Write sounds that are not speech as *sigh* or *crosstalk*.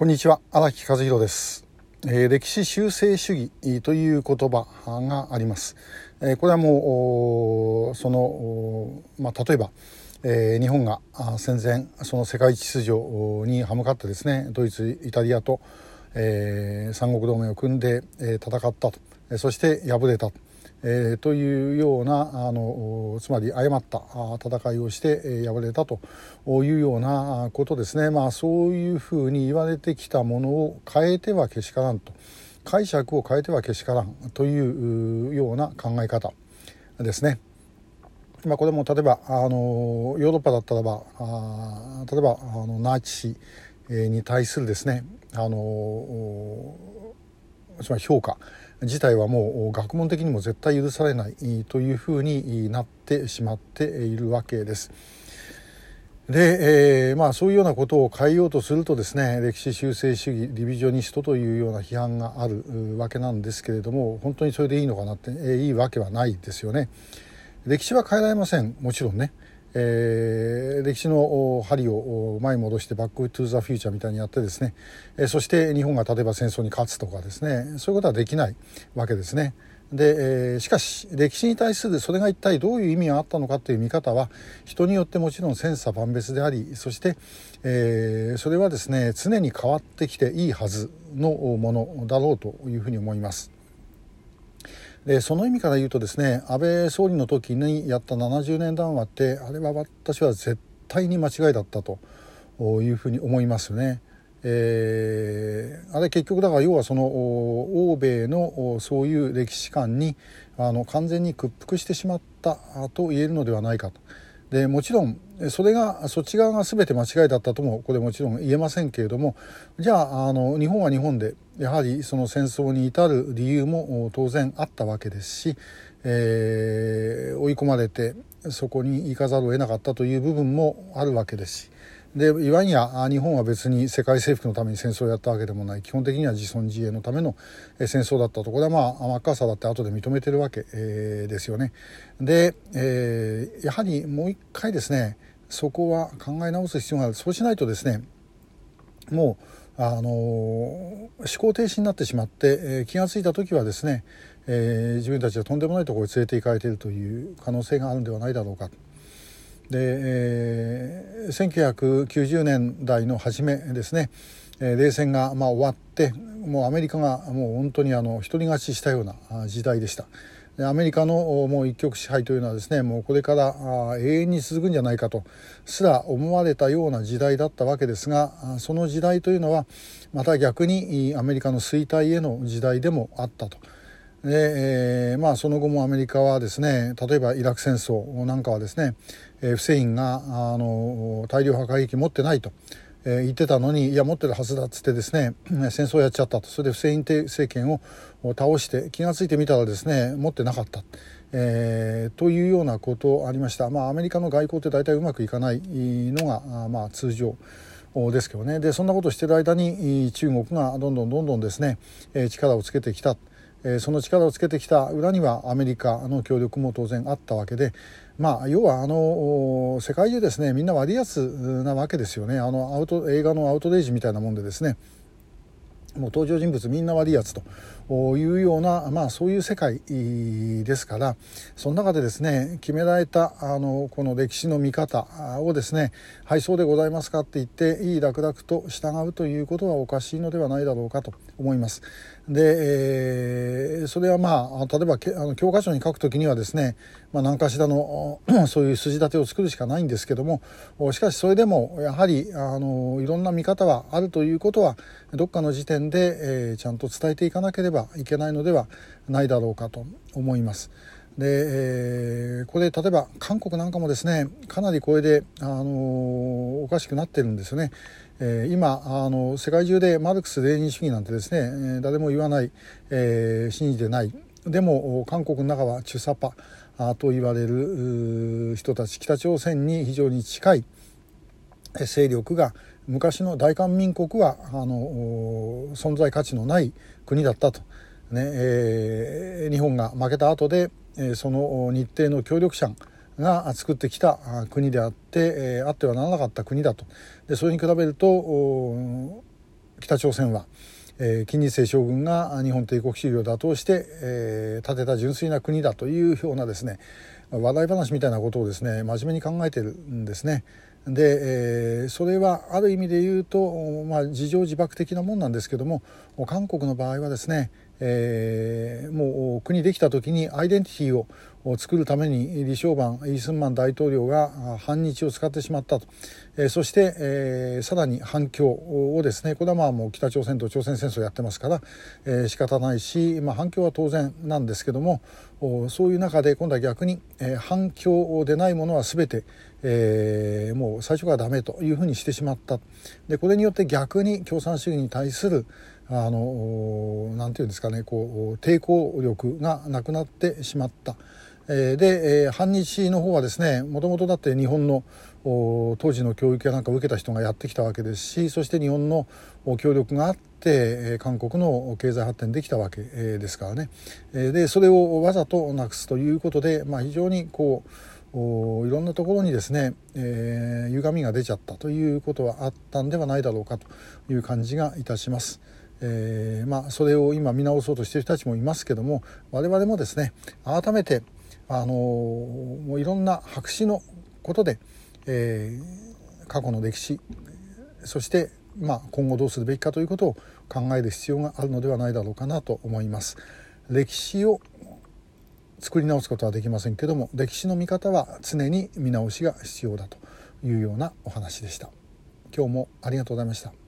こんにちは荒木和弘です、えー、歴史修正主義という言葉があります、えー、これはもうそのまあ、例えば、えー、日本が戦前その世界秩序に歯向かってですねドイツイタリアと、えー、三国同盟を組んで、えー、戦ったと。そして敗れたと。えー、というようなあのつまり誤った戦いをして、敗れたというようなことですね、まあ、そういうふうに言われてきたものを変えてはけしからんと解釈を変えてはけしからんというような考え方ですね。まあ、これも例えばあのヨーロッパだったらばあ例えばあのナチスに対するですねあのつまり評価自体はもう学問的にも絶対許されないというふうになってしまっているわけです。で、えー、まあそういうようなことを変えようとするとですね歴史修正主義リビジョニストというような批判があるわけなんですけれども本当にそれでいいのかなって、えー、いいわけはないですよね。歴史は変えられませんもちろんね。えー、歴史の針を前に戻してバック・トゥ・ザ・フューチャーみたいにやってですね、えー、そして日本が例えば戦争に勝つとかですねそういうことはできないわけですね。で、えー、しかし歴史に対するそれが一体どういう意味があったのかという見方は人によってもちろん千差万別でありそして、えー、それはですね常に変わってきていいはずのものだろうというふうに思います。でその意味から言うとですね安倍総理の時にやった70年談話ってあれは私は絶対に間違いだったというふうに思いますね。えー、あれ結局だから要はその欧米のそういう歴史観にあの完全に屈服してしまったと言えるのではないかと。でもちろんそれがそっち側が全て間違いだったともこれもちろん言えませんけれどもじゃああの日本は日本でやはりその戦争に至る理由も当然あったわけですし、えー、追い込まれてそこに行かざるを得なかったという部分もあるわけですしでいわんや日本は別に世界征服のために戦争をやったわけでもない基本的には自尊自衛のための戦争だったとこれはまあマッカーサーだって後で認めてるわけ、えー、ですよね。で、えー、やはりもう一回ですねそこは考え直す必要があるそうしないとですねもうあの思考停止になってしまって、えー、気が付いた時はですね、えー、自分たちはとんでもないところに連れて行かれているという可能性があるんではないだろうか。で、えー、1990年代の初めですね、えー、冷戦がまあ終わってもうアメリカがもう本当にあの独り勝ちしたような時代でした。アメリカのもう一極支配というのはですねもうこれから永遠に続くんじゃないかとすら思われたような時代だったわけですがその時代というのはまた逆にアメリカの衰退への時代でもあったと。で、えー、まあその後もアメリカはですね例えばイラク戦争なんかはですね、え、フセインがあの大量破壊兵器持ってないと、えー、言ってたのにいや持ってるはずだっつってですね戦争やっちゃったと。それでフセイン政権を倒して気が付いてみたらですね持ってなかった。えー、というようなことありました、まあ、アメリカの外交って大体うまくいかないのが、まあ、通常ですけどね。でそんなことをしてる間に中国がどんどんどんどんですね力をつけてきた。その力をつけてきた裏にはアメリカの協力も当然あったわけで、まあ、要はあの世界中ですねみんな割安なわけですよね。あのアウト映画のアウトレイジみたいなもんでですね。もう登場人物みんな悪いやつというような、まあ、そういう世界ですからその中でですね決められたあのこの歴史の見方をですね「はいそうでございますか」って言っていい楽々と従うということはおかしいのではないだろうかと思います。で、えー、それはまあ例えばけあの教科書に書くときにはですね、まあ、何かしらの *clears throat* そういう筋立てを作るしかないんですけどもしかしそれでもやはりあのいろんな見方はあるということはどっかの時点で、でえー、ちゃんと伝えていかなければいけないのではないだろうかと思います。で、えー、これ例えば韓国なんかもですねかなりこれで、あのおかしくなってるんですよね。えー、今あの世界中でマルクス・レーニン主義なんてですね、えー、誰も言わない、えー、信じてないでも韓国の中はチュサパと言われる人たち北朝鮮に非常に近い勢力が昔の大韓民国はあの存在価値のない国だったと、ねえー、日本が負けた後で、え、その日程の協力者が作ってきた国であって、え、あってはならなかった国だとでそれに比べると北朝鮮は、え、金日成将軍が日本帝国主義を打倒して、えー、建てた純粋な国だというようなですね話題話みたいなことをですね真面目に考えてるんですね。で、えー、それはある意味で言うと、まあ、自情自爆的なもんなんですけども韓国の場合はですね、えー、もう国できた時にアイデンティティを作るために李承晩イースンマン大統領が反日を使ってしまったと、えー、そして、えー、さらに反共をですねこれはまあもう北朝鮮と朝鮮戦争をやってますから、えー、仕方ないし、まあ、反共は当然なんですけどもそういう中で今度は逆に、えー、反共でないものは全て、えー、もう最初からダメというふうにしてしまったでこれによって逆に共産主義に対するあのなんていうんですかねこう抵抗力がなくなってしまった。えで、え反日の方はですねもともとだって日本の当時の教育やなんかを受けた人がやってきたわけですしそして日本の協力があって韓国の経済発展できたわけですからねでそれをわざとなくすということで、まあ、非常にこういろんなところにですね、えー、歪みが出ちゃったということはあったんではないだろうかという感じがいたします。えー、まあ、それを今見直そうとしている人たちもいますけども我々もですね改めて、あのもういろんな白紙のことで、えー、過去の歴史そして、まあ、今後どうするべきかということを考える必要があるのではないだろうかなと思います。歴史を作り直すことはできませんけども歴史の見方は常に見直しが必要だというようなお話でした。今日もありがとうございました。